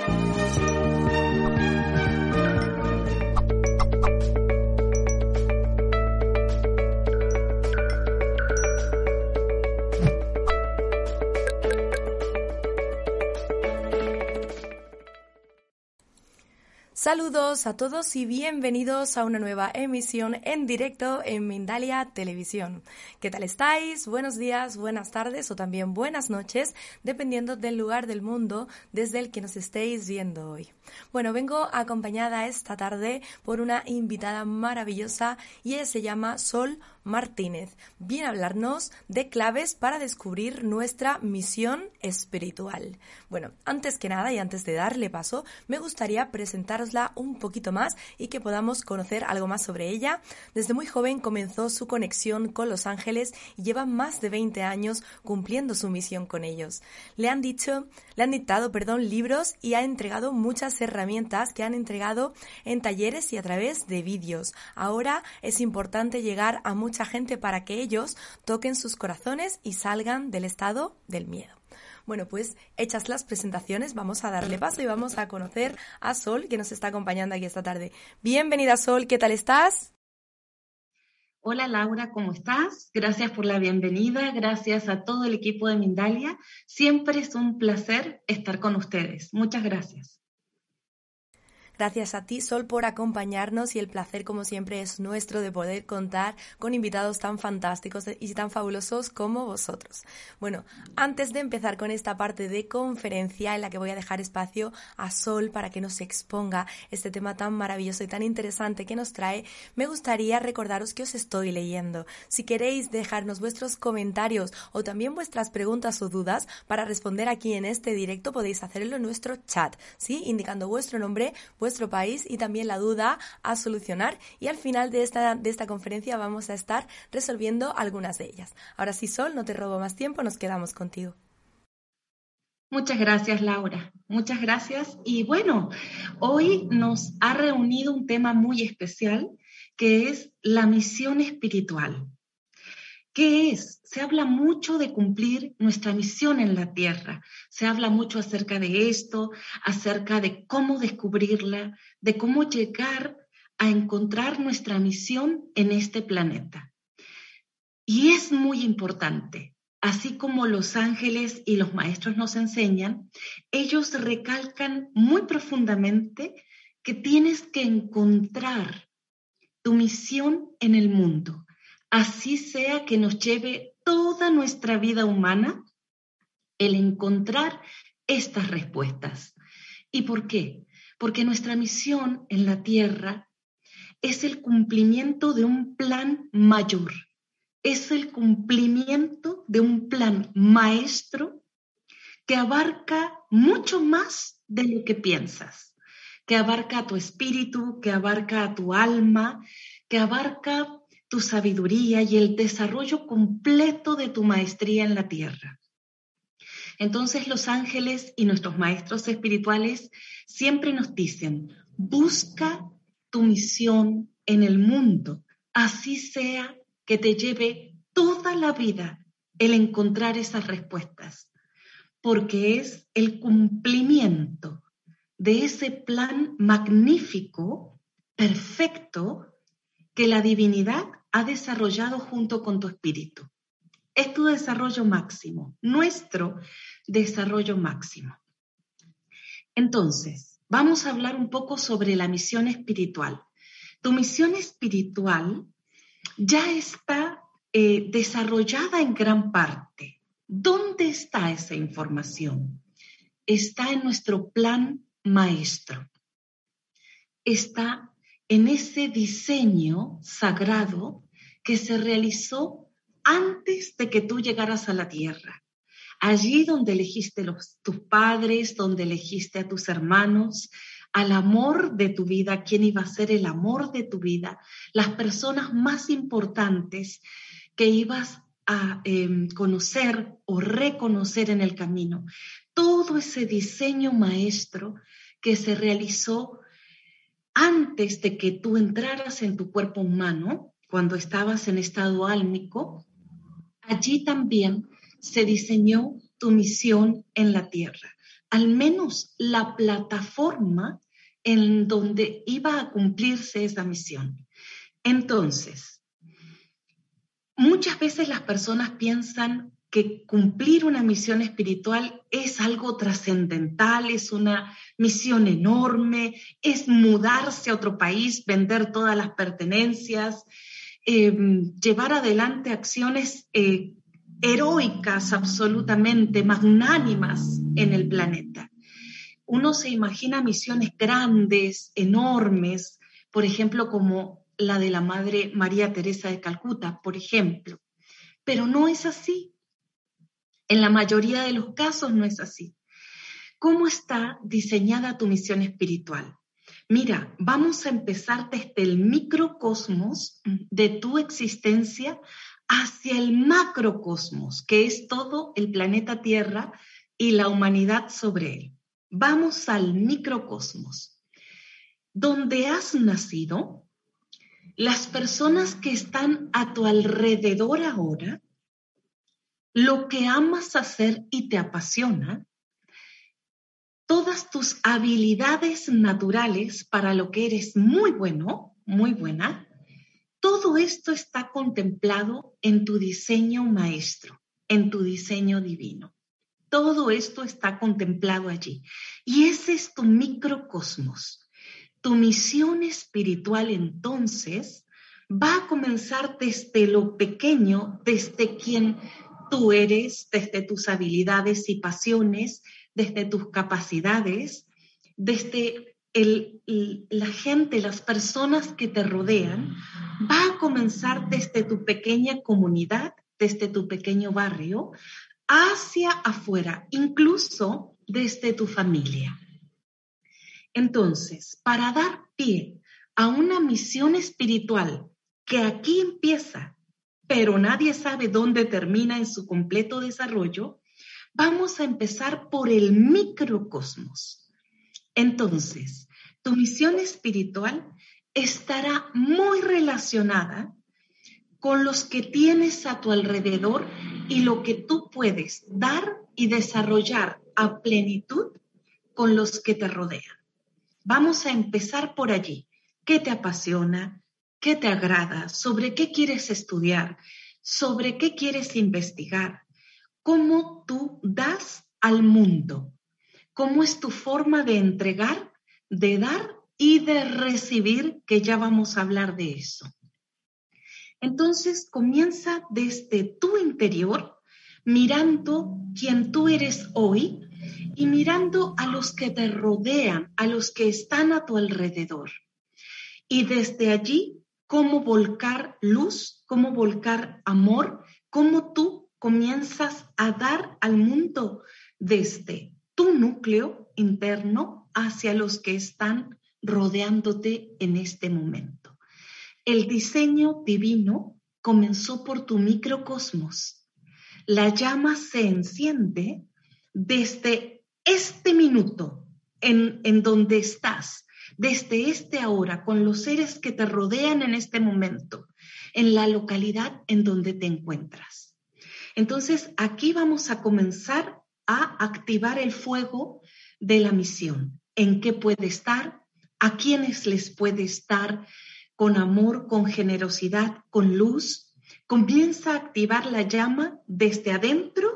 Thank you. Saludos a todos y bienvenidos a una nueva emisión en directo en Mindalia Televisión. ¿Qué tal estáis? Buenos días, buenas tardes o también buenas noches, dependiendo del lugar del mundo desde el que nos estéis viendo hoy. Bueno, vengo acompañada esta tarde por una invitada maravillosa y ella se llama Sol Martínez. Viene hablarnos de claves para descubrir nuestra misión espiritual. Bueno, antes que nada y antes de darle paso, me gustaría presentarosla un poquito más y que podamos conocer algo más sobre ella. Desde muy joven comenzó su conexión con los ángeles y lleva más de 20 años cumpliendo su misión con ellos. Le han dicho, le han dictado, perdón, libros y ha entregado muchas herramientas que han entregado en talleres y a través de vídeos. Ahora es importante llegar a mucha gente para que ellos toquen sus corazones y salgan del estado del miedo. Bueno, pues hechas las presentaciones, vamos a darle paso y vamos a conocer a Sol, que nos está acompañando aquí esta tarde. Bienvenida, Sol, ¿qué tal estás? Hola Laura, ¿cómo estás? Gracias por la bienvenida, gracias a todo el equipo de Mindalia. Siempre es un placer estar con ustedes. Muchas gracias. Gracias a ti, Sol, por acompañarnos y el placer, como siempre, es nuestro de poder contar con invitados tan fantásticos y tan fabulosos como vosotros. Bueno, antes de empezar con esta parte de conferencia en la que voy a dejar espacio a Sol para que nos exponga este tema tan maravilloso y tan interesante que nos trae, me gustaría recordaros que os estoy leyendo. Si queréis dejarnos vuestros comentarios o también vuestras preguntas o dudas para responder aquí en este directo, podéis hacerlo en nuestro chat, ¿sí? Indicando vuestro nombre, nuestro país y también la duda a solucionar. Y al final de esta, de esta conferencia vamos a estar resolviendo algunas de ellas. Ahora sí, Sol, no te robo más tiempo, nos quedamos contigo. Muchas gracias, Laura. Muchas gracias. Y bueno, hoy nos ha reunido un tema muy especial que es la misión espiritual. ¿Qué es? Se habla mucho de cumplir nuestra misión en la Tierra. Se habla mucho acerca de esto, acerca de cómo descubrirla, de cómo llegar a encontrar nuestra misión en este planeta. Y es muy importante, así como los ángeles y los maestros nos enseñan, ellos recalcan muy profundamente que tienes que encontrar tu misión en el mundo así sea que nos lleve toda nuestra vida humana el encontrar estas respuestas. ¿Y por qué? Porque nuestra misión en la tierra es el cumplimiento de un plan mayor, es el cumplimiento de un plan maestro que abarca mucho más de lo que piensas, que abarca a tu espíritu, que abarca a tu alma, que abarca tu sabiduría y el desarrollo completo de tu maestría en la tierra. Entonces los ángeles y nuestros maestros espirituales siempre nos dicen, busca tu misión en el mundo, así sea que te lleve toda la vida el encontrar esas respuestas, porque es el cumplimiento de ese plan magnífico, perfecto, que la divinidad ha desarrollado junto con tu espíritu. Es tu desarrollo máximo, nuestro desarrollo máximo. Entonces, vamos a hablar un poco sobre la misión espiritual. Tu misión espiritual ya está eh, desarrollada en gran parte. ¿Dónde está esa información? Está en nuestro plan maestro. Está en ese diseño sagrado que se realizó antes de que tú llegaras a la tierra, allí donde elegiste los, tus padres, donde elegiste a tus hermanos, al amor de tu vida, quién iba a ser el amor de tu vida, las personas más importantes que ibas a em, conocer o reconocer en el camino. Todo ese diseño maestro que se realizó antes de que tú entraras en tu cuerpo humano, cuando estabas en estado álmico, allí también se diseñó tu misión en la tierra al menos la plataforma en donde iba a cumplirse esa misión. Entonces, muchas veces las personas piensan que cumplir una misión espiritual es algo trascendental, es una misión enorme, es mudarse a otro país, vender todas las pertenencias, eh, llevar adelante acciones eh, heroicas absolutamente, magnánimas en el planeta. Uno se imagina misiones grandes, enormes, por ejemplo, como la de la Madre María Teresa de Calcuta, por ejemplo. Pero no es así. En la mayoría de los casos no es así. ¿Cómo está diseñada tu misión espiritual? Mira, vamos a empezar desde el microcosmos de tu existencia hacia el macrocosmos, que es todo el planeta Tierra y la humanidad sobre él. Vamos al microcosmos. Donde has nacido, las personas que están a tu alrededor ahora, lo que amas hacer y te apasiona, todas tus habilidades naturales para lo que eres muy bueno, muy buena, todo esto está contemplado en tu diseño maestro, en tu diseño divino. Todo esto está contemplado allí. Y ese es tu microcosmos. Tu misión espiritual entonces va a comenzar desde lo pequeño, desde quien tú eres, desde tus habilidades y pasiones, desde tus capacidades, desde la gente, las personas que te rodean, va a comenzar desde tu pequeña comunidad, desde tu pequeño barrio, hacia afuera, incluso desde tu familia. Entonces, para dar pie a una misión espiritual que aquí empieza, pero nadie sabe dónde termina en su completo desarrollo, vamos a empezar por el microcosmos. Entonces, tu misión espiritual estará muy relacionada con los que tienes a tu alrededor y lo que tú puedes dar y desarrollar a plenitud con los que te rodean. Vamos a empezar por allí. ¿Qué te apasiona? ¿Qué te agrada? ¿Sobre qué quieres estudiar? ¿Sobre qué quieres investigar? ¿Cómo tú das al mundo? cómo es tu forma de entregar, de dar y de recibir, que ya vamos a hablar de eso. Entonces comienza desde tu interior, mirando quién tú eres hoy y mirando a los que te rodean, a los que están a tu alrededor. Y desde allí, cómo volcar luz, cómo volcar amor, cómo tú comienzas a dar al mundo desde tu núcleo interno hacia los que están rodeándote en este momento. El diseño divino comenzó por tu microcosmos. La llama se enciende desde este minuto en, en donde estás, desde este ahora, con los seres que te rodean en este momento, en la localidad en donde te encuentras. Entonces, aquí vamos a comenzar a activar el fuego de la misión. ¿En qué puede estar? ¿A quiénes les puede estar? Con amor, con generosidad, con luz. Comienza a activar la llama desde adentro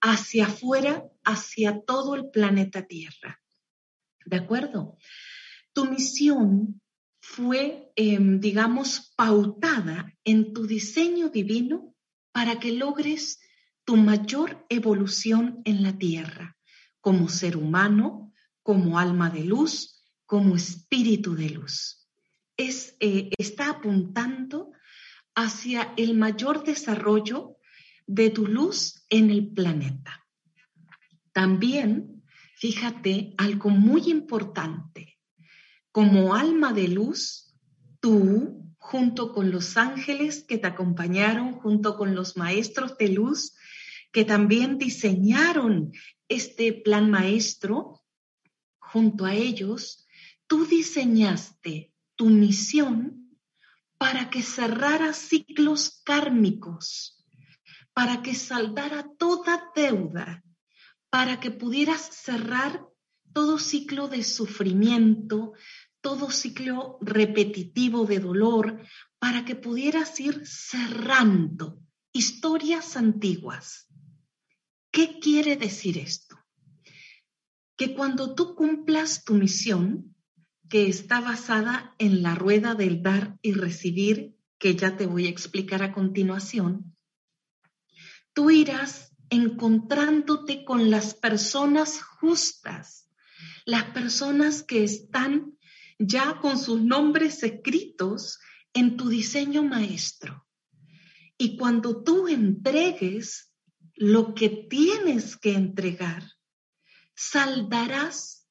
hacia afuera, hacia todo el planeta Tierra. ¿De acuerdo? Tu misión fue, em, digamos, pautada en tu diseño divino para que logres tu mayor evolución en la tierra, como ser humano, como alma de luz, como espíritu de luz. Es, eh, está apuntando hacia el mayor desarrollo de tu luz en el planeta. También, fíjate, algo muy importante. Como alma de luz, tú, junto con los ángeles que te acompañaron, junto con los maestros de luz, que también diseñaron este plan maestro, junto a ellos, tú diseñaste tu misión para que cerrara ciclos kármicos, para que saldara toda deuda, para que pudieras cerrar todo ciclo de sufrimiento, todo ciclo repetitivo de dolor, para que pudieras ir cerrando historias antiguas. ¿Qué quiere decir esto? Que cuando tú cumplas tu misión, que está basada en la rueda del dar y recibir, que ya te voy a explicar a continuación, tú irás encontrándote con las personas justas, las personas que están ya con sus nombres escritos en tu diseño maestro. Y cuando tú entregues lo que tienes que entregar, saldarás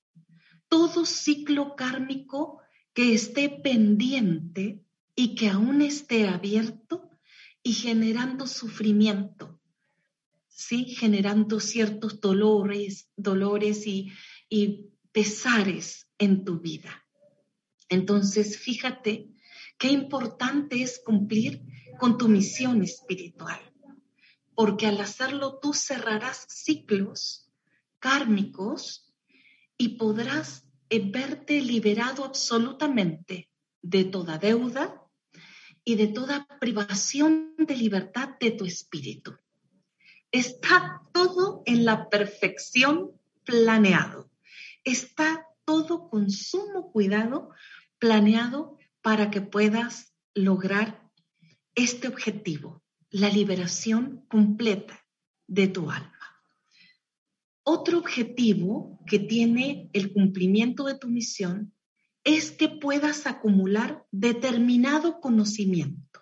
todo ciclo kármico que esté pendiente y que aún esté abierto y generando sufrimiento, ¿sí? Generando ciertos dolores, dolores y, y pesares en tu vida. Entonces, fíjate qué importante es cumplir con tu misión espiritual, porque al hacerlo tú cerrarás ciclos kármicos y podrás eh, verte liberado absolutamente de toda deuda y de toda privación de libertad de tu espíritu. Está todo en la perfección planeado. Está todo con sumo cuidado planeado para que puedas lograr este objetivo, la liberación completa de tu alma. Otro objetivo que tiene el cumplimiento de tu misión es que puedas acumular determinado conocimiento.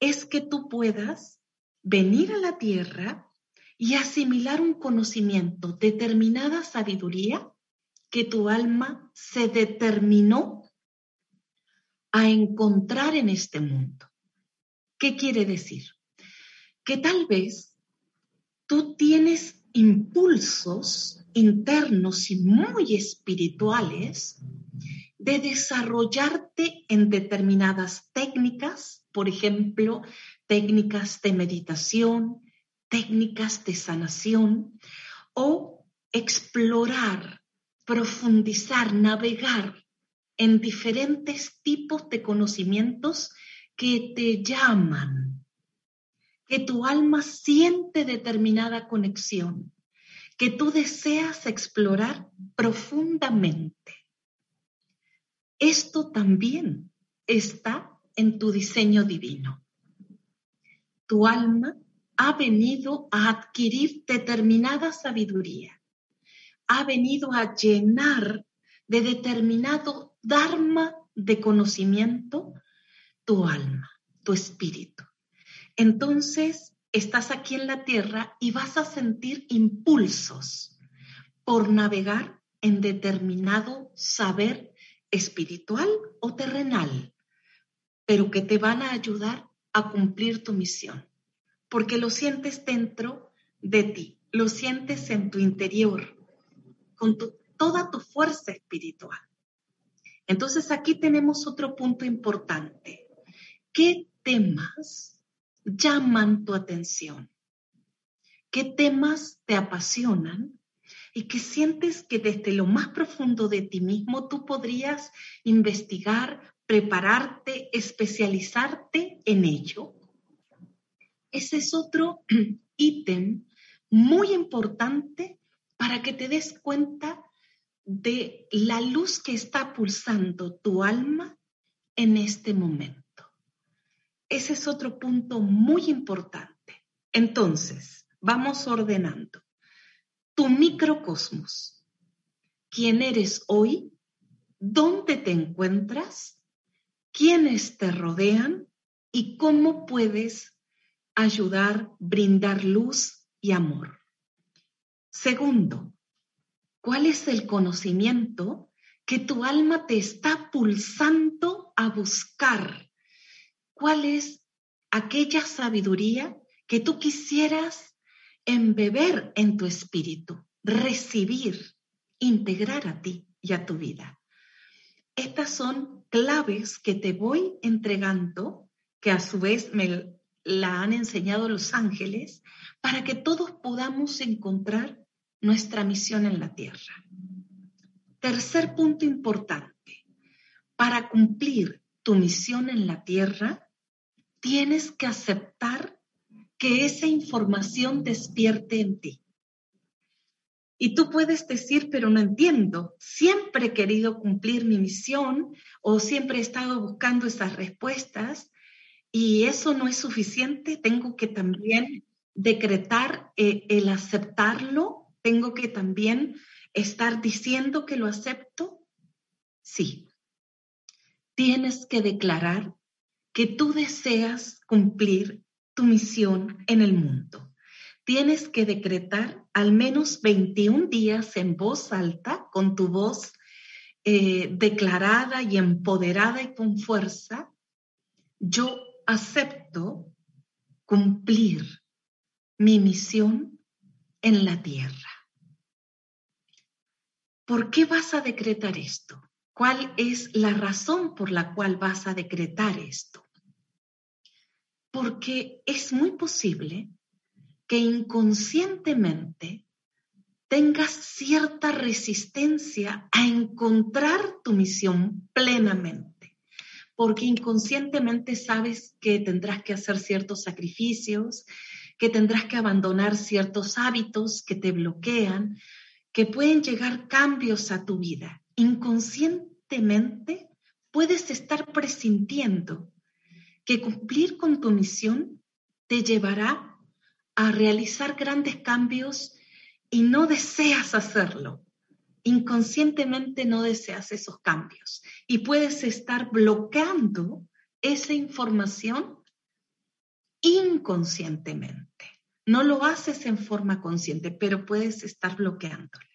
Es que tú puedas venir a la tierra y asimilar un conocimiento, determinada sabiduría que tu alma se determinó a encontrar en este mundo. ¿Qué quiere decir? Que tal vez tú tienes impulsos internos y muy espirituales de desarrollarte en determinadas técnicas, por ejemplo, técnicas de meditación, técnicas de sanación o explorar, profundizar, navegar en diferentes tipos de conocimientos que te llaman que tu alma siente determinada conexión, que tú deseas explorar profundamente. Esto también está en tu diseño divino. Tu alma ha venido a adquirir determinada sabiduría, ha venido a llenar de determinado dharma de conocimiento tu alma, tu espíritu entonces estás aquí en la tierra y vas a sentir impulsos por navegar en determinado saber espiritual o terrenal, pero que te van a ayudar a cumplir tu misión, porque lo sientes dentro de ti, lo sientes en tu interior, con toda tu fuerza espiritual. Entonces aquí tenemos otro punto importante. ¿Qué temas llaman tu atención? ¿Qué temas te apasionan y que sientes que desde lo más profundo de ti mismo tú podrías investigar, prepararte, especializarte en ello? Ese es otro ítem muy importante para que te des cuenta de la luz que está pulsando tu alma en este momento. Ese es otro punto muy importante. Entonces, vamos ordenando. Tu microcosmos. ¿Quién eres hoy? ¿Dónde te encuentras? ¿Quiénes te rodean? ¿Y cómo puedes ayudar, brindar luz y amor. Segundo, ¿cuál es el conocimiento que tu alma te está pulsando a buscar? ¿Cuál es aquella sabiduría que tú quisieras embeber en tu espíritu, recibir, integrar a ti y a tu vida? Estas son claves que te voy entregando, que a su vez me la han enseñado los ángeles, para que todos podamos encontrar nuestra misión en la tierra. Tercer punto importante, para cumplir tu misión en la tierra, tienes que aceptar que esa información despierte en ti. Y tú puedes decir, pero no entiendo, siempre he querido cumplir mi misión o siempre he estado buscando esas respuestas y eso no es suficiente, tengo que también decretar eh, el aceptarlo, tengo que también estar diciendo que lo acepto. Sí, tienes que declarar que tú deseas cumplir tu misión en el mundo. Tienes que decretar al menos 21 días en voz alta, con tu voz eh, declarada y empoderada y con fuerza. Yo acepto cumplir mi misión en la tierra. ¿Por qué vas a decretar esto? ¿Cuál es la razón por la cual vas a decretar esto? Porque es muy posible que inconscientemente tengas cierta resistencia a encontrar tu misión plenamente porque inconscientemente sabes que tendrás que hacer ciertos sacrificios, que tendrás que abandonar ciertos hábitos que te bloquean, que pueden llegar cambios a tu vida. Inconscientemente puedes estar presintiendo que cumplir con tu misión te llevará a realizar grandes cambios y no deseas hacerlo inconscientemente no deseas esos cambios y puedes estar bloqueando esa información inconscientemente. No lo haces en forma consciente, pero puedes estar bloqueándola.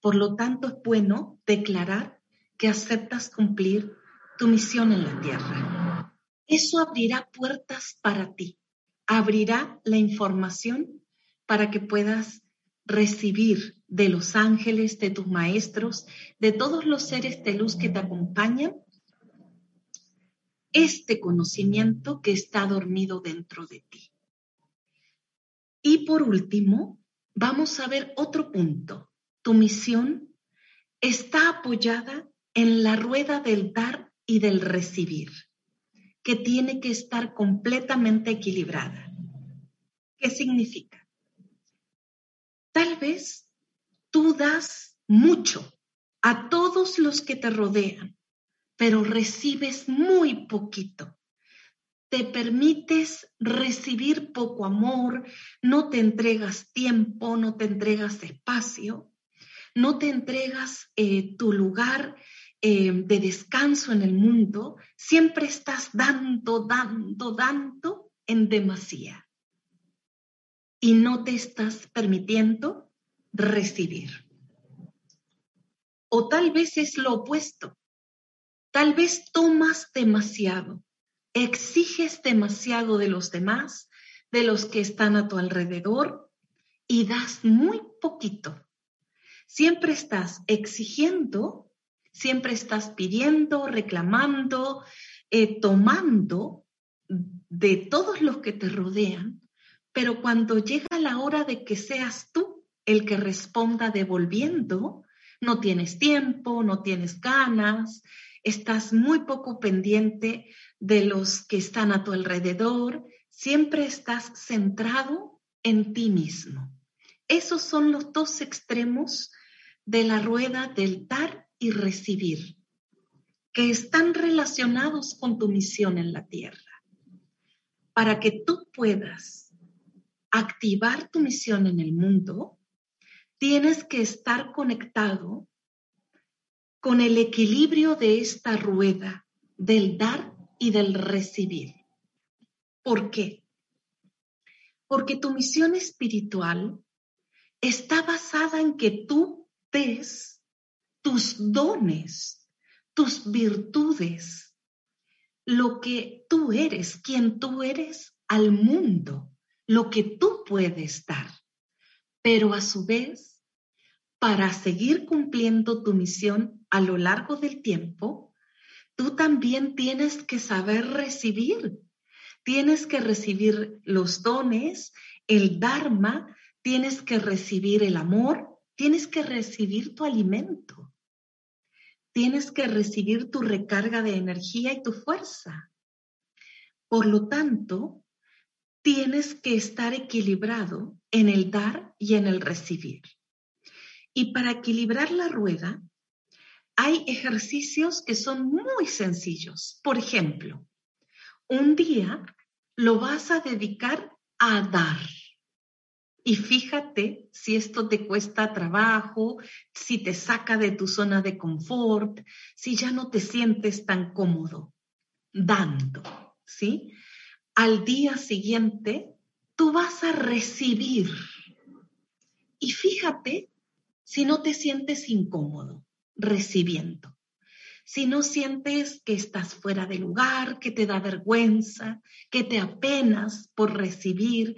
Por lo tanto, es bueno declarar que aceptas cumplir tu misión en la tierra. Eso abrirá puertas para ti, abrirá la información para que puedas recibir de los ángeles, de tus maestros, de todos los seres de luz que te acompañan, este conocimiento que está dormido dentro de ti. Y por último, vamos a ver otro punto. Tu misión está apoyada en la rueda del dar y del recibir, que tiene que estar completamente equilibrada. ¿Qué significa? Tal vez tú das mucho a todos los que te rodean, pero recibes muy poquito. Te permites recibir poco amor, no te entregas tiempo, no te entregas espacio, no te entregas eh, tu lugar eh, de descanso en el mundo, siempre estás dando, dando, dando en demasía y no te estás permitiendo recibir. O tal vez es lo opuesto. Tal vez tomas demasiado, exiges demasiado de los demás, de los que están a tu alrededor y das muy poquito. Siempre estás exigiendo, siempre estás pidiendo, reclamando, eh, tomando de todos los que te rodean pero cuando llega la hora de que seas tú el que responda devolviendo, no tienes tiempo, no tienes ganas, estás muy poco pendiente de los que están a tu alrededor, siempre estás centrado en ti mismo. Esos son los dos extremos de la rueda del dar y recibir, que están relacionados con tu misión en la tierra. Para que tú puedas activar tu misión en el mundo, tienes que estar conectado con el equilibrio de esta rueda del dar y del recibir. ¿Por qué? Porque tu misión espiritual está basada en que tú tus dones, tus virtudes, lo que tú eres, quien tú eres al mundo, lo que tú puedes dar. Pero a su vez, para seguir cumpliendo tu misión a lo largo del tiempo, tú también tienes que saber recibir. Tienes que recibir los dones, el Dharma, tienes que recibir el amor, tienes que recibir tu alimento, tienes que recibir tu recarga de energía y tu fuerza. Por lo tanto, tienes que estar equilibrado en el dar y en el recibir. Y para equilibrar la rueda, hay ejercicios que son muy sencillos. Por ejemplo, un día lo vas a dedicar a dar. Y fíjate si esto te cuesta trabajo, si te saca de tu zona de confort, si ya no te sientes tan cómodo dando, ¿sí? Al día siguiente, tú vas a recibir. Y fíjate si no te sientes incómodo recibiendo. Si no sientes que estás fuera de lugar, que te da vergüenza, que te apenas por recibir,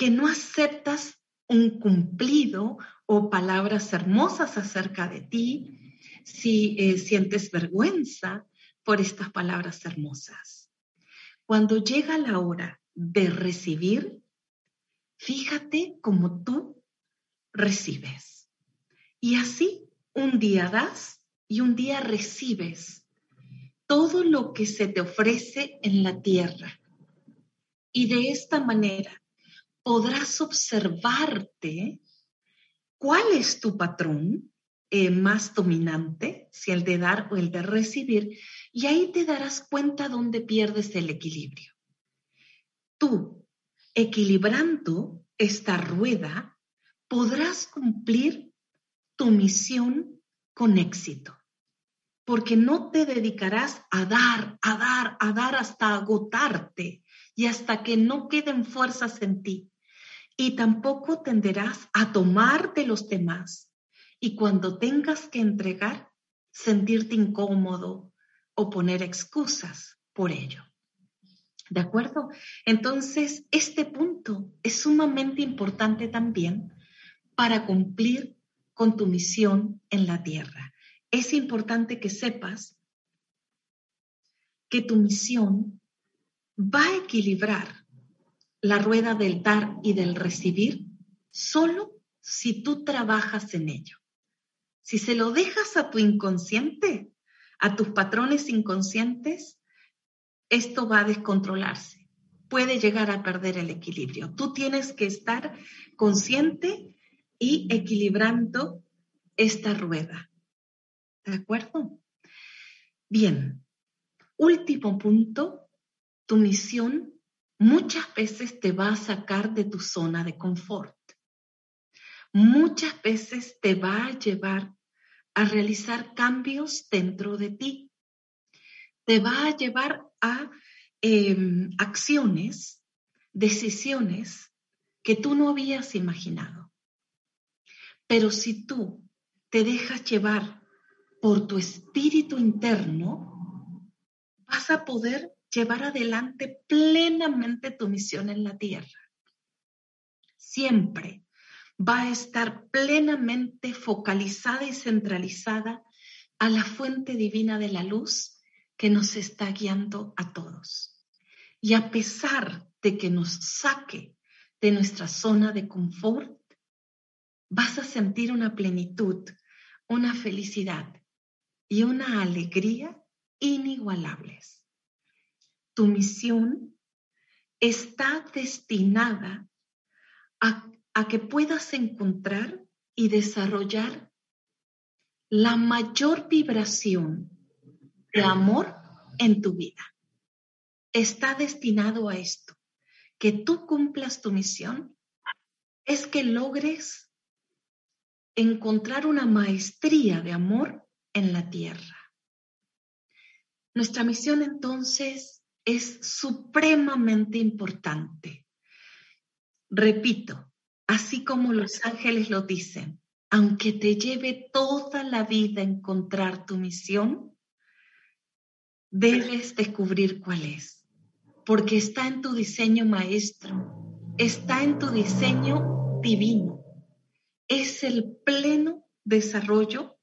que no aceptas un cumplido o palabras hermosas acerca de ti, si eh, sientes vergüenza por estas palabras hermosas. Cuando llega la hora de recibir, fíjate cómo tú recibes. Y así un día das y un día recibes todo lo que se te ofrece en la tierra. Y de esta manera podrás observarte cuál es tu patrón eh, más dominante, si el de dar o el de recibir, y ahí te darás cuenta dónde pierdes el equilibrio. Tú, equilibrando esta rueda, podrás cumplir tu misión con éxito, porque no te dedicarás a dar, a dar, a dar hasta agotarte y hasta que no queden fuerzas en ti. Y tampoco tenderás a tomar de los demás y cuando tengas que entregar, sentirte incómodo o poner excusas por ello. ¿De acuerdo? Entonces, este punto es sumamente importante también para cumplir con tu misión en la tierra. Es importante que sepas que tu misión va a equilibrar la rueda del dar y del recibir solo si tú trabajas en ello. Si se lo dejas a tu inconsciente, a tus patrones inconscientes, esto va a descontrolarse. Puede llegar a perder el equilibrio. Tú tienes que estar consciente y equilibrando esta rueda. ¿De acuerdo? Bien, último punto, tu misión muchas veces te va a sacar de tu zona de confort. Muchas veces te va a llevar a realizar cambios dentro de ti. Te va a llevar a em, acciones, decisiones que tú no habías imaginado. Pero si tú te dejas llevar por tu espíritu interno, vas a poder llevar adelante plenamente tu misión en la tierra. Siempre va a estar plenamente focalizada y centralizada a la fuente divina de la luz que nos está guiando a todos. Y a pesar de que nos saque de nuestra zona de confort, vas a sentir una plenitud, una felicidad y una alegría inigualables. Tu misión está destinada a, que puedas encontrar y desarrollar la mayor vibración de amor en tu vida. Está destinado a esto, que tú cumplas tu misión, es que logres encontrar una maestría de amor en la tierra. Nuestra misión entonces es supremamente importante. repito, así como los ángeles lo dicen, aunque te lleve toda la vida encontrar tu misión, debes descubrir cuál es, porque está en tu diseño maestro, está en tu diseño divino, es el pleno desarrollo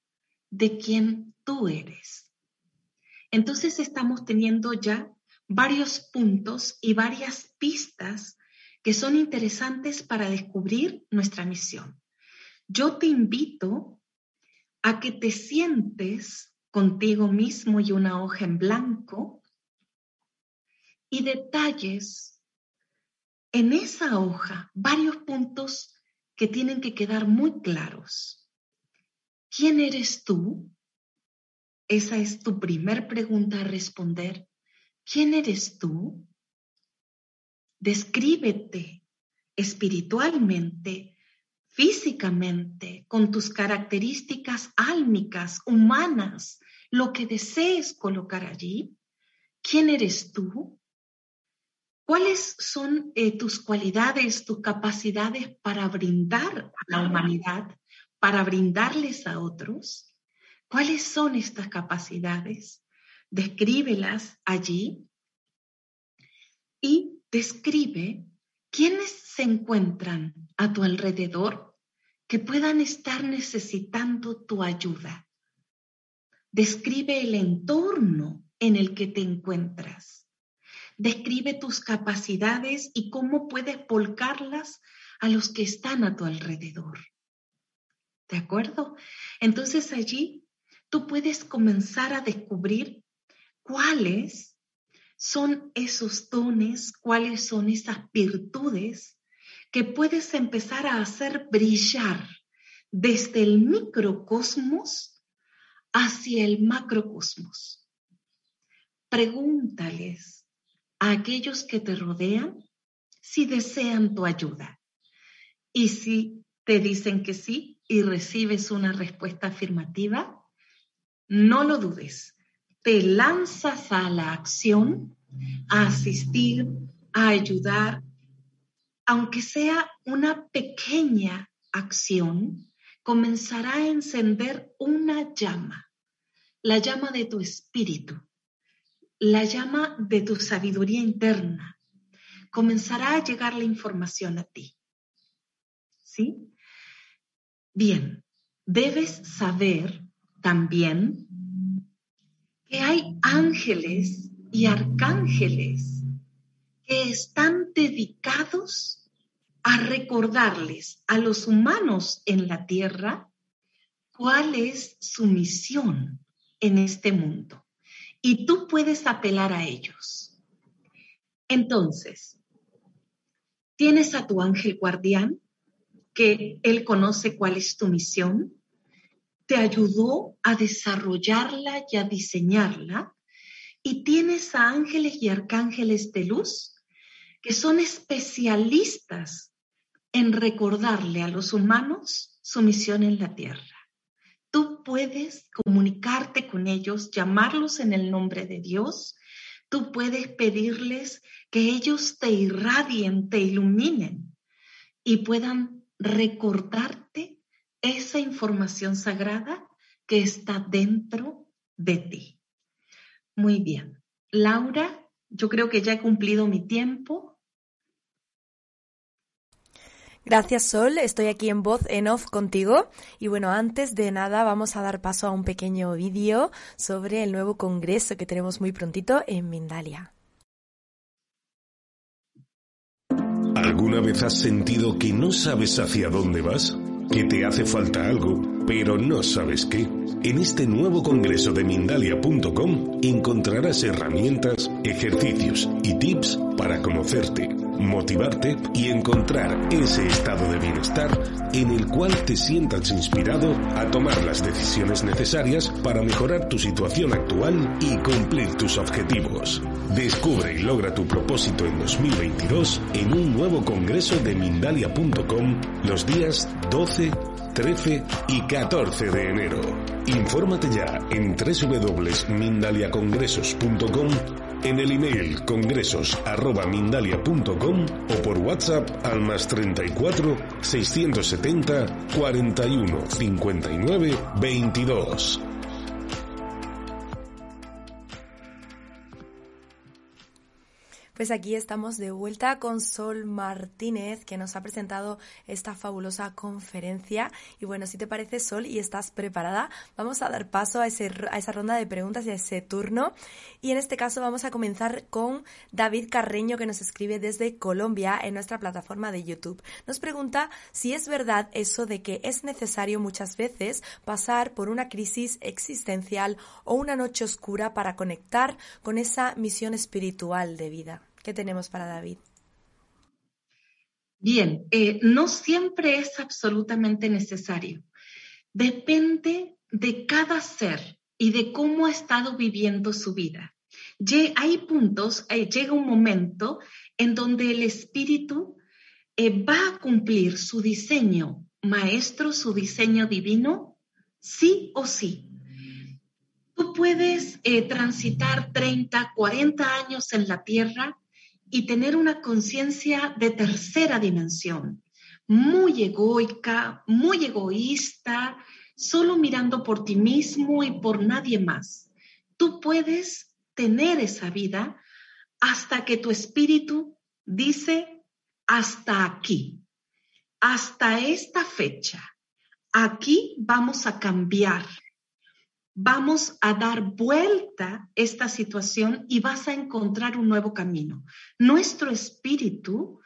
de quien tú eres. Entonces estamos teniendo ya varios puntos y varias pistas que son interesantes para descubrir nuestra misión. Yo te invito a que te sientes contigo mismo y una hoja en blanco y detalles en esa hoja varios puntos que tienen que quedar muy claros. ¿Quién eres tú? Esa es tu primer pregunta a responder. ¿Quién eres tú? Descríbete espiritualmente, físicamente, con tus características álmicas, humanas, lo que desees colocar allí. ¿Quién eres tú? ¿Cuáles son eh, tus cualidades, tus capacidades para brindar a la humanidad, para brindarles a otros? ¿Cuáles son estas capacidades? Descríbelas allí y describe quiénes se encuentran a tu alrededor que puedan estar necesitando tu ayuda. Describe el entorno en el que te encuentras. Describe tus capacidades y cómo puedes volcarlas a los que están a tu alrededor. ¿De acuerdo? Entonces allí tú puedes comenzar a descubrir cuáles son esos dones, cuáles son esas virtudes que puedes empezar a hacer brillar desde el microcosmos hacia el macrocosmos. Pregúntales a aquellos que te rodean si desean tu ayuda. Y si te dicen que sí y recibes una respuesta afirmativa, no lo dudes, te lanzas a la acción, a asistir, a ayudar, aunque sea una pequeña acción, comenzará a encender una llama, la llama de tu espíritu, la llama de tu sabiduría interna. Comenzará a llegar la información a ti. ¿Sí? Bien, debes saber también que hay ángeles y arcángeles que están dedicados a recordarles a los humanos en la tierra cuál es su misión en este mundo. Y tú puedes apelar a ellos. Entonces, tienes a tu ángel guardián, que él conoce cuál es tu misión, te ayudó a desarrollarla y a diseñarla. Y tienes a ángeles y arcángeles de luz que son especialistas en recordarle a los humanos su misión en la tierra. Tú puedes comunicarte con ellos, llamarlos en el nombre de Dios. Tú puedes pedirles que ellos te irradien, te iluminen y puedan recordarte esa información sagrada que está dentro de ti. Muy bien. Laura, yo creo que ya he cumplido mi tiempo. Gracias Sol, estoy aquí en voz en off contigo y bueno, antes de nada vamos a dar paso a un pequeño vídeo sobre el nuevo congreso que tenemos muy prontito en Mindalia. ¿Alguna vez has sentido que no sabes hacia dónde vas? Que te hace falta algo, pero no sabes qué. En este nuevo congreso de Mindalia.com encontrarás herramientas, ejercicios y tips para conocerte, motivarte y encontrar ese estado de bienestar en el cual te sientas inspirado a tomar las decisiones necesarias para mejorar tu situación actual y cumplir tus objetivos. Descubre y logra tu propósito en 2022 en un nuevo congreso de Mindalia.com los días 12, 13 y 14 de enero. Infórmate ya en www.mindaliacongresos.com en el email congresos@mindalia.com o por WhatsApp al más 34 670 41 59 22. Pues aquí estamos de vuelta con Sol Martínez, que nos ha presentado esta fabulosa conferencia. Y bueno, si te parece, Sol, y estás preparada, vamos a dar paso a, ese, a esa ronda de preguntas y a ese turno. Y en este caso vamos a comenzar con David Carreño, que nos escribe desde Colombia en nuestra plataforma de YouTube. Nos pregunta si es verdad eso de que es necesario muchas veces pasar por una crisis existencial o una noche oscura para conectar con esa misión espiritual de vida. ¿Qué tenemos para David? Bien, eh, no siempre es absolutamente necesario. Depende de cada ser y de cómo ha estado viviendo su vida. Hay puntos, eh, llega un momento en donde el espíritu eh, va a cumplir su diseño maestro, su diseño divino, sí o sí. Tú puedes transitar 30, 40 años en la tierra y tener una conciencia de tercera dimensión, muy egoica, muy egoísta, solo mirando por ti mismo y por nadie más. Tú puedes tener esa vida hasta que tu espíritu dice hasta aquí, hasta esta fecha. Aquí vamos a cambiar, vamos a dar vuelta esta situación y vas a encontrar un nuevo camino. Nuestro espíritu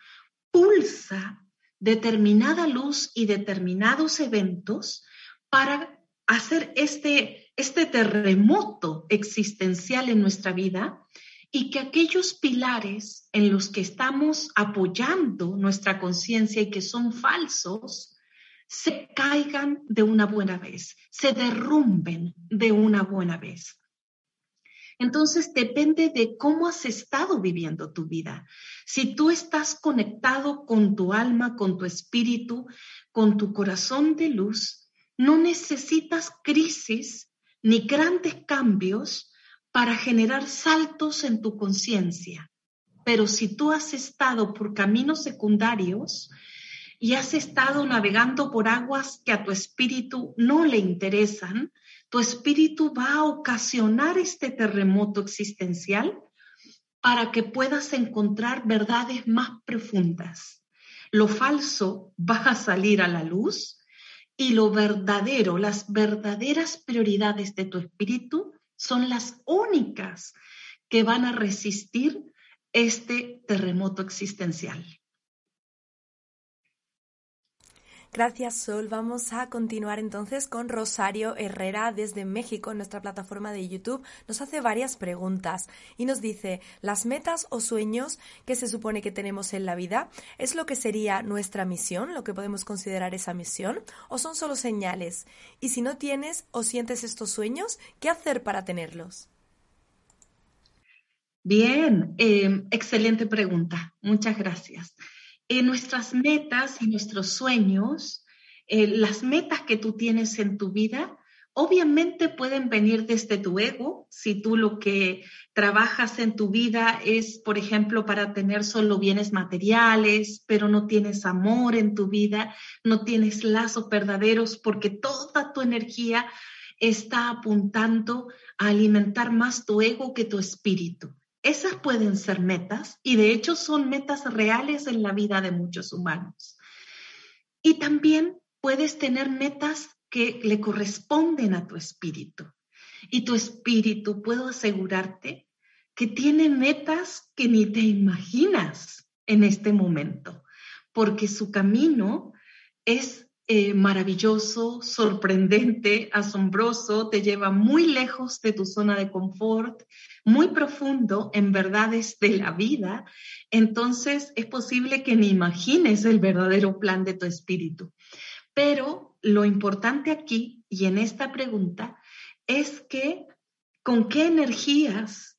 pulsa determinada luz y determinados eventos para hacer este, este terremoto existencial en nuestra vida y que aquellos pilares en los que estamos apoyando nuestra conciencia y que son falsos, se caigan de una buena vez, se derrumben de una buena vez. Entonces depende de cómo has estado viviendo tu vida. Si tú estás conectado con tu alma, con tu espíritu, con tu corazón de luz, no necesitas crisis ni grandes cambios para generar saltos en tu conciencia. Pero si tú has estado por caminos secundarios, y has estado navegando por aguas que a tu espíritu no le interesan, tu espíritu va a ocasionar este terremoto existencial para que puedas encontrar verdades más profundas. Lo falso va a salir a la luz y lo verdadero, las verdaderas prioridades de tu espíritu son las únicas que van a resistir este terremoto existencial. Gracias, Sol. Vamos a continuar entonces con Rosario Herrera desde México en nuestra plataforma de YouTube. Nos hace varias preguntas y nos dice, ¿las metas o sueños que se supone que tenemos en la vida es lo que sería nuestra misión, lo que podemos considerar esa misión, o son solo señales? Y si no tienes o sientes estos sueños, ¿qué hacer para tenerlos? Bien, eh, excelente pregunta. Muchas gracias nuestras metas y nuestros sueños, eh, las metas que tú tienes en tu vida, obviamente pueden venir desde tu ego, si tú lo que trabajas en tu vida es, por ejemplo, para tener solo bienes materiales, pero no tienes amor en tu vida, no tienes lazos verdaderos porque toda tu energía está apuntando a alimentar más tu ego que tu espíritu. Esas pueden ser metas y de hecho son metas reales en la vida de muchos humanos. Y también puedes tener metas que le corresponden a tu espíritu. Y tu espíritu, puedo asegurarte, que tiene metas que ni te imaginas en este momento, porque su camino es eh, maravilloso, sorprendente, asombroso, te lleva muy lejos de tu zona de confort, muy profundo en verdades de la vida, entonces es posible que ni imagines el verdadero plan de tu espíritu. Pero lo importante aquí y en esta pregunta es que con qué energías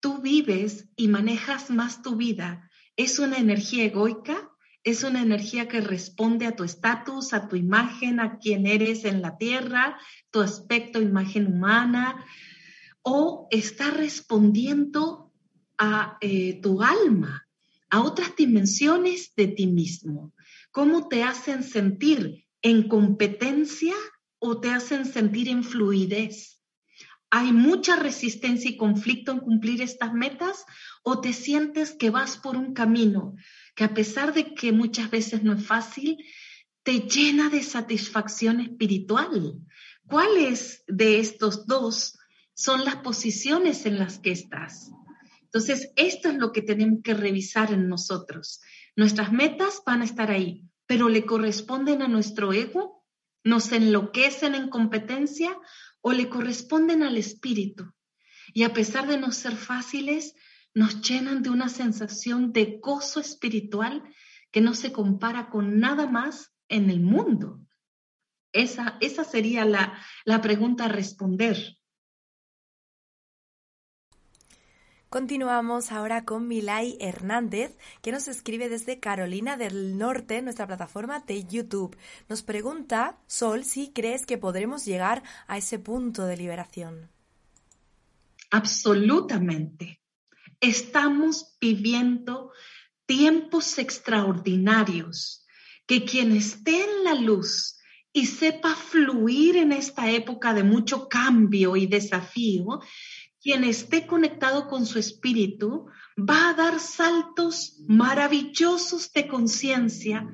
tú vives y manejas más tu vida. ¿Es una energía egoica es una energía que responde a tu estatus, a tu imagen, a quién eres en la tierra, tu aspecto, imagen humana, o está respondiendo a eh, tu alma, a otras dimensiones de ti mismo. ¿Cómo te hacen sentir en competencia o te hacen sentir en fluidez? ¿Hay mucha resistencia y conflicto en cumplir estas metas o te sientes que vas por un camino que a pesar de que muchas veces no es fácil, te llena de satisfacción espiritual? ¿Cuáles de estos dos son las posiciones en las que estás? Entonces, esto es lo que tenemos que revisar en nosotros. Nuestras metas van a estar ahí, pero le corresponden a nuestro ego, nos enloquecen en competencia o le corresponden al espíritu. Y a pesar de no ser fáciles, nos llenan de una sensación de gozo espiritual que no se compara con nada más en el mundo. Esa, esa sería la, la pregunta a responder. Continuamos ahora con Milay Hernández, que nos escribe desde Carolina del Norte, nuestra plataforma de YouTube. Nos pregunta, Sol, si crees que podremos llegar a ese punto de liberación. Absolutamente. Estamos viviendo tiempos extraordinarios que quien esté en la luz y sepa fluir en esta época de mucho cambio y desafío, quien esté conectado con su espíritu va a dar saltos maravillosos de conciencia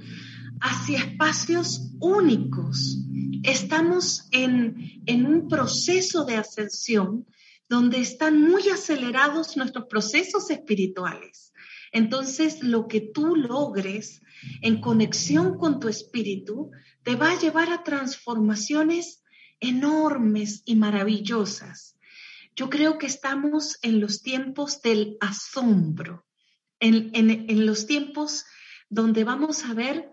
hacia espacios únicos. Estamos en, en un proceso de ascensión donde están muy acelerados nuestros procesos espirituales. Entonces, lo que tú logres en conexión con tu espíritu te va a llevar a transformaciones enormes y maravillosas. Yo creo que estamos en los tiempos del asombro, en, los tiempos donde vamos a ver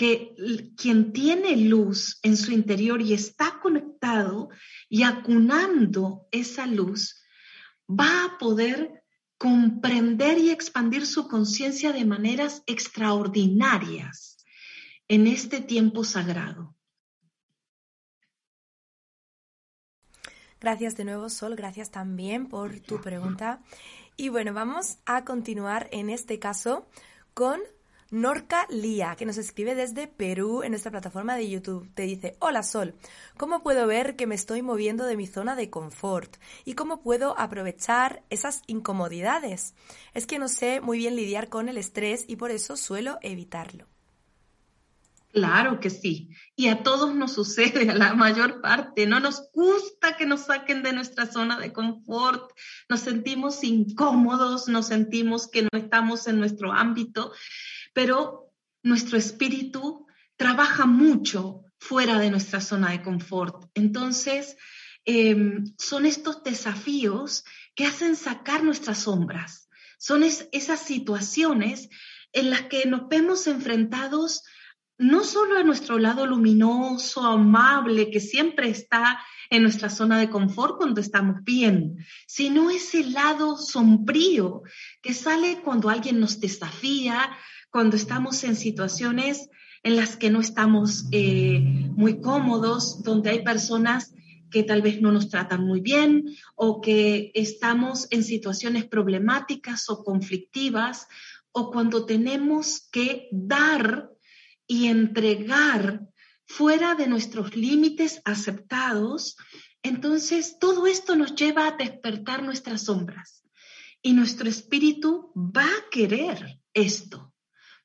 que quien tiene luz en su interior y está conectado y acunando esa luz, va a poder comprender y expandir su conciencia de maneras extraordinarias en este tiempo sagrado. Gracias de nuevo, Sol. Gracias también por tu pregunta. Y bueno, vamos a continuar en este caso con Norca Lía, que nos escribe desde Perú en nuestra plataforma de YouTube. Te dice, hola Sol, ¿cómo puedo ver que me estoy moviendo de mi zona de confort? ¿Y cómo puedo aprovechar esas incomodidades? Es que no sé muy bien lidiar con el estrés y por eso suelo evitarlo. Claro que sí. Y a todos nos sucede, a la mayor parte. No nos gusta que nos saquen de nuestra zona de confort. Nos sentimos incómodos, nos sentimos que no estamos en nuestro ámbito, pero nuestro espíritu trabaja mucho fuera de nuestra zona de confort. Entonces, em, son estos desafíos que hacen sacar nuestras sombras. Son esas situaciones en las que nos vemos enfrentados no solo a nuestro lado luminoso, amable, que siempre está en nuestra zona de confort cuando estamos bien, sino ese lado sombrío que sale cuando alguien nos desafía, cuando estamos en situaciones en las que no estamos eh, muy cómodos, donde hay personas que tal vez no nos tratan muy bien o que estamos en situaciones problemáticas o conflictivas o cuando tenemos que dar y entregar fuera de nuestros límites aceptados, entonces todo esto nos lleva a despertar nuestras sombras. Y nuestro espíritu va a querer esto,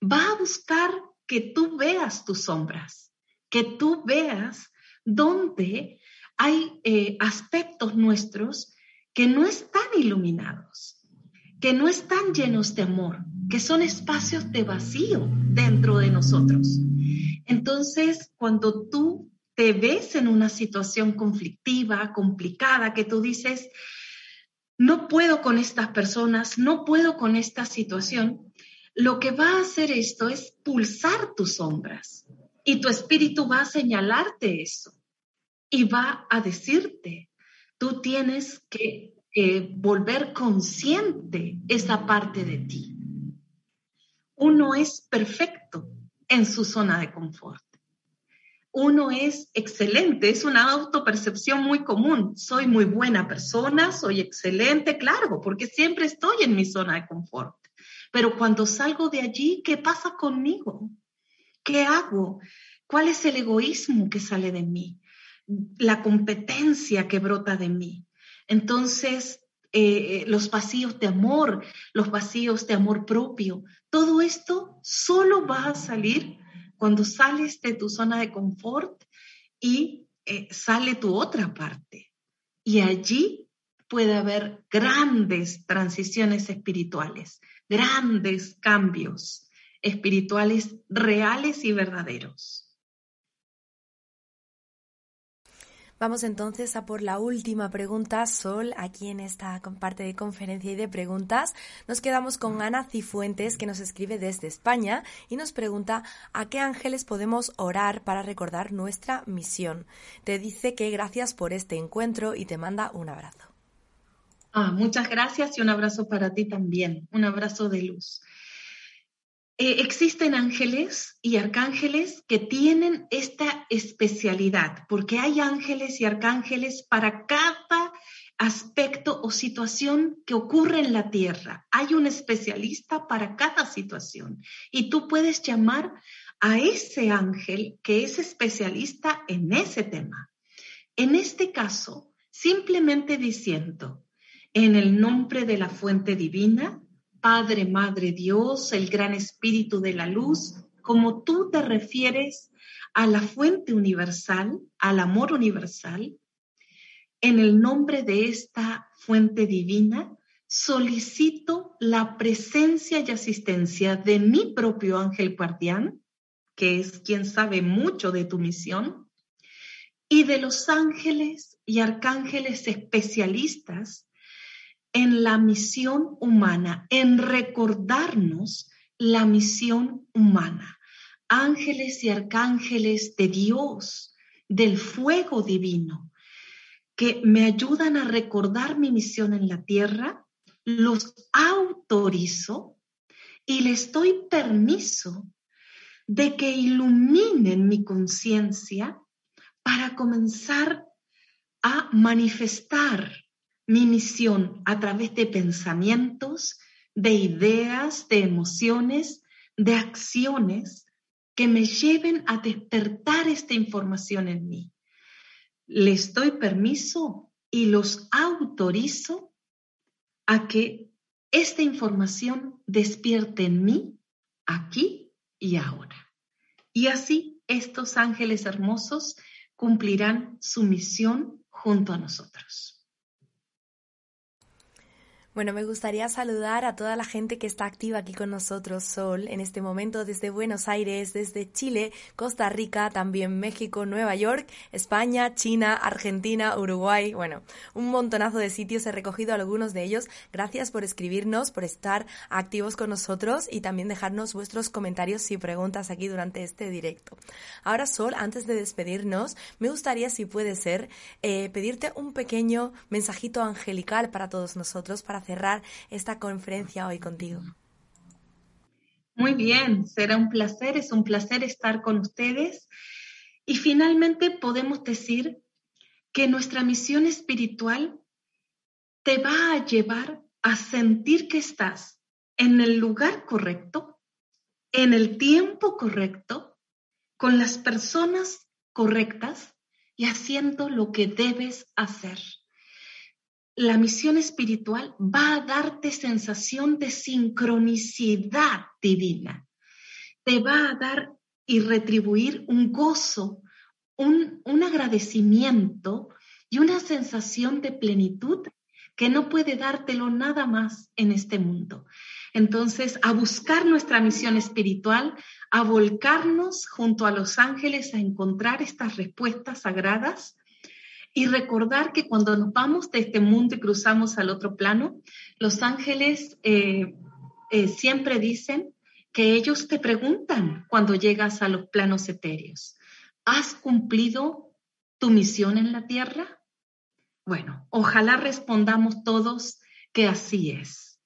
va a buscar que tú veas tus sombras, que tú veas dónde hay eh, aspectos nuestros que no están iluminados, que no están llenos de amor, que son espacios de vacío dentro de nosotros. Entonces, cuando tú te ves en una situación conflictiva, complicada, que tú dices, no puedo con estas personas, no puedo con esta situación, lo que va a hacer esto es pulsar tus sombras y tu espíritu va a señalarte eso y va a decirte, tú tienes que volver consciente esa parte de ti uno es perfecto en su zona de confort. uno es excelente, es una autopercepción muy común. Soy muy buena persona, soy excelente, claro, porque siempre estoy en mi zona de confort. Pero cuando salgo de allí, ¿qué pasa conmigo? ¿Qué hago? ¿Cuál es el egoísmo que sale de mí? La competencia que brota de mí. Entonces, eh, los vacíos de amor, los vacíos de amor propio, todo esto solo va a salir cuando sales de tu zona de confort y eh, sale tu otra parte. Y allí puede haber grandes transiciones espirituales, grandes cambios espirituales reales y verdaderos. Vamos entonces a por la última pregunta, Sol, aquí en esta parte de conferencia y de preguntas. Nos quedamos con Ana Cifuentes, que nos escribe desde España y nos pregunta a qué ángeles podemos orar para recordar nuestra misión. Te dice que gracias por este encuentro y te manda un abrazo. Ah, muchas gracias y un abrazo para ti también, un abrazo de luz. Eh, existen ángeles y arcángeles que tienen esta especialidad, porque hay ángeles y arcángeles para cada aspecto o situación que ocurre en la tierra. Hay un especialista para cada situación y tú puedes llamar a ese ángel que es especialista en ese tema. En este caso, simplemente diciendo, en el nombre de la fuente divina, Padre, Madre Dios, el gran Espíritu de la Luz, como tú te refieres a la fuente universal, al amor universal, en el nombre de esta fuente divina, solicito la presencia y asistencia de mi propio ángel guardián, que es quien sabe mucho de tu misión, y de los ángeles y arcángeles especialistas en la misión humana, en recordarnos la misión humana. Ángeles y arcángeles de Dios, del fuego divino, que me ayudan a recordar mi misión en la tierra, los autorizo y les doy permiso de que iluminen mi conciencia para comenzar a manifestar mi misión a través de pensamientos, de ideas, de emociones, de acciones que me lleven a despertar esta información en mí. Les doy permiso y los autorizo a que esta información despierte en mí aquí y ahora. Y así estos ángeles hermosos cumplirán su misión junto a nosotros. Bueno, me gustaría saludar a toda la gente que está activa aquí con nosotros, Sol, en este momento desde Buenos Aires, desde Chile, Costa Rica, también México, Nueva York, España, China, Argentina, Uruguay, bueno, un montonazo de sitios, he recogido algunos de ellos. Gracias por escribirnos, por estar activos con nosotros y también dejarnos vuestros comentarios y preguntas aquí durante este directo. Ahora, Sol, antes de despedirnos, me gustaría, si puede ser, eh, pedirte un pequeño mensajito angelical para todos nosotros, para cerrar esta conferencia hoy contigo. Muy bien, será un placer, es un placer estar con ustedes. Y finalmente podemos decir que nuestra misión espiritual te va a llevar a sentir que estás en el lugar correcto, en el tiempo correcto, con las personas correctas y haciendo lo que debes hacer la misión espiritual va a darte sensación de sincronicidad divina. Te va a dar y retribuir un gozo, un, agradecimiento y una sensación de plenitud que no puede dártelo nada más en este mundo. Entonces, a buscar nuestra misión espiritual, a volcarnos junto a los ángeles a encontrar estas respuestas sagradas y recordar que cuando nos vamos de este mundo y cruzamos al otro plano, los ángeles eh, eh, siempre dicen que ellos te preguntan cuando llegas a los planos etéreos, ¿has cumplido tu misión en la tierra? Bueno, ojalá respondamos todos que así es.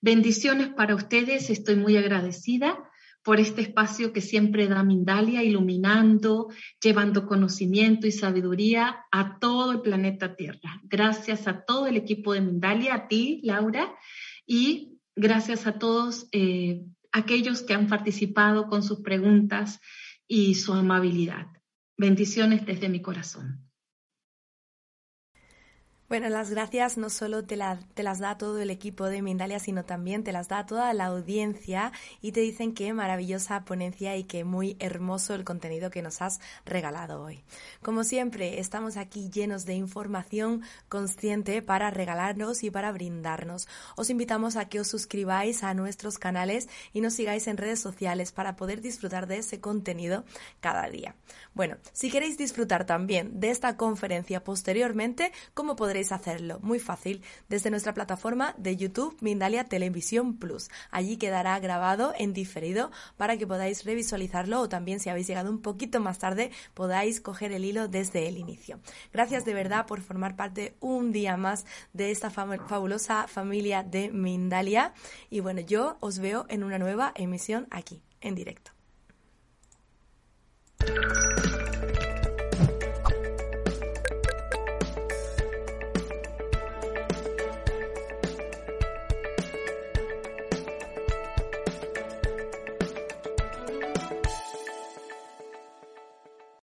Bendiciones para ustedes, estoy muy agradecida por este espacio que siempre da Mindalia, iluminando, llevando conocimiento y sabiduría a todo el planeta Tierra. Gracias a todo el equipo de Mindalia, a ti, Laura, y gracias a todos eh, aquellos que han participado con sus preguntas y su amabilidad. Bendiciones desde mi corazón. Bueno, las gracias no solo te, te, las da todo el equipo de Mindalia, sino también te las da toda la audiencia y te dicen que maravillosa ponencia y que muy hermoso el contenido que nos has regalado hoy. Como siempre, estamos aquí llenos de información consciente para regalarnos y para brindarnos. Os invitamos a que os suscribáis a nuestros canales y nos sigáis en redes sociales para poder disfrutar de ese contenido cada día. Bueno, si queréis disfrutar también de esta conferencia posteriormente, ¿cómo podréis hacerlo? Muy fácil, desde nuestra plataforma de YouTube Mindalia Televisión Plus. Allí quedará grabado en diferido para que podáis revisualizarlo o también si habéis llegado un poquito más tarde podáis coger el hilo desde el inicio. Gracias de verdad por formar parte un día más de esta fabulosa familia de Mindalia y bueno, yo os veo en una nueva emisión aquí, en directo.